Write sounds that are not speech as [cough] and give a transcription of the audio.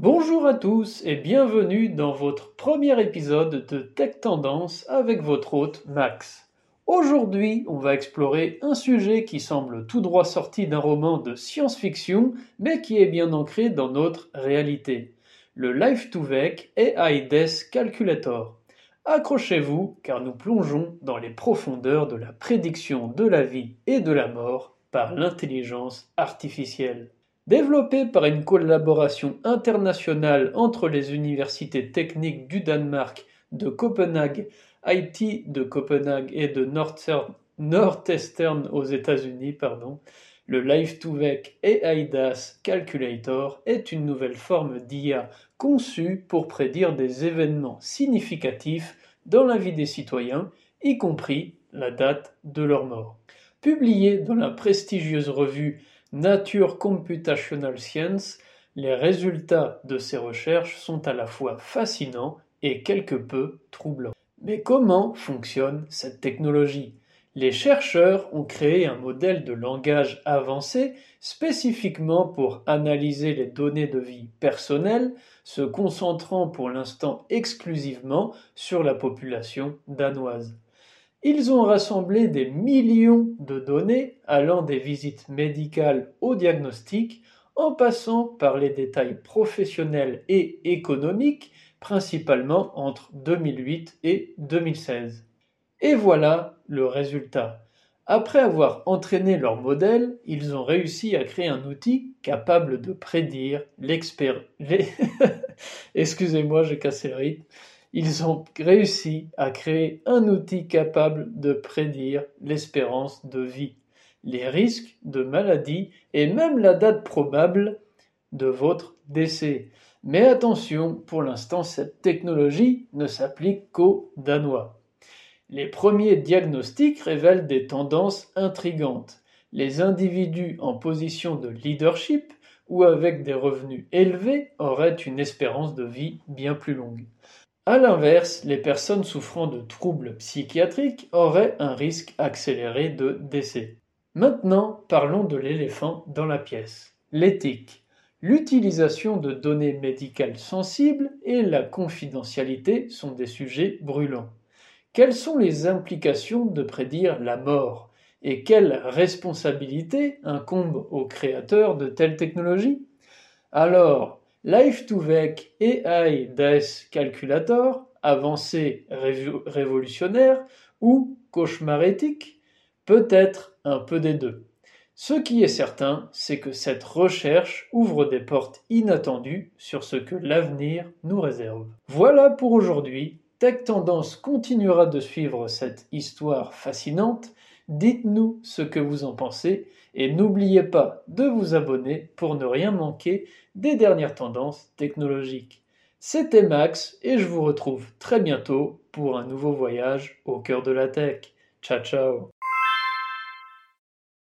Bonjour à tous et bienvenue dans votre premier épisode de Tech Tendance avec votre hôte Max. Aujourd'hui, on va explorer un sujet qui semble tout droit sorti d'un roman de science-fiction, mais qui est bien ancré dans notre réalité. Le Life2Vec AI Death Calculator. Accrochez-vous car nous plongeons dans les profondeurs de la prédiction de la vie et de la mort par l'intelligence artificielle. Développé par une collaboration internationale entre les universités techniques du Danemark, de Copenhague, IT de Copenhague et de Northeastern aux États-Unis, pardon, le Life2Vec AIDAS Calculator est une nouvelle forme d'IA conçue pour prédire des événements significatifs dans la vie des citoyens, y compris la date de leur mort. Publié dans la prestigieuse revue Nature Computational Science, les résultats de ces recherches sont à la fois fascinants et quelque peu troublants. Mais comment fonctionne cette technologie? Les chercheurs ont créé un modèle de langage avancé spécifiquement pour analyser les données de vie personnelle, se concentrant pour l'instant exclusivement sur la population danoise. Ils ont rassemblé des millions de données allant des visites médicales au diagnostic en passant par les détails professionnels et économiques, principalement entre 2008 et 2016. Et voilà le résultat. Après avoir entraîné leur modèle, ils ont réussi à créer un outil capable de prédire l'expérience. [laughs] Excusez-moi, j'ai cassé le rythme ils ont réussi à créer un outil capable de prédire l'espérance de vie, les risques de maladie et même la date probable de votre décès. Mais attention, pour l'instant, cette technologie ne s'applique qu'aux Danois. Les premiers diagnostics révèlent des tendances intrigantes. Les individus en position de leadership ou avec des revenus élevés auraient une espérance de vie bien plus longue. A l'inverse, les personnes souffrant de troubles psychiatriques auraient un risque accéléré de décès. Maintenant, parlons de l'éléphant dans la pièce. L'éthique. L'utilisation de données médicales sensibles et la confidentialité sont des sujets brûlants. Quelles sont les implications de prédire la mort et quelle responsabilité incombe aux créateurs de telles technologies? Alors, Life2Vec AI DAS Calculator, avancé révolutionnaire ou cauchemar éthique, peut-être un peu des deux. Ce qui est certain, c'est que cette recherche ouvre des portes inattendues sur ce que l'avenir nous réserve. Voilà pour aujourd'hui. Tech Tendance continuera de suivre cette histoire fascinante. Dites-nous ce que vous en pensez et n'oubliez pas de vous abonner pour ne rien manquer des dernières tendances technologiques. C'était Max et je vous retrouve très bientôt pour un nouveau voyage au cœur de la tech. Ciao ciao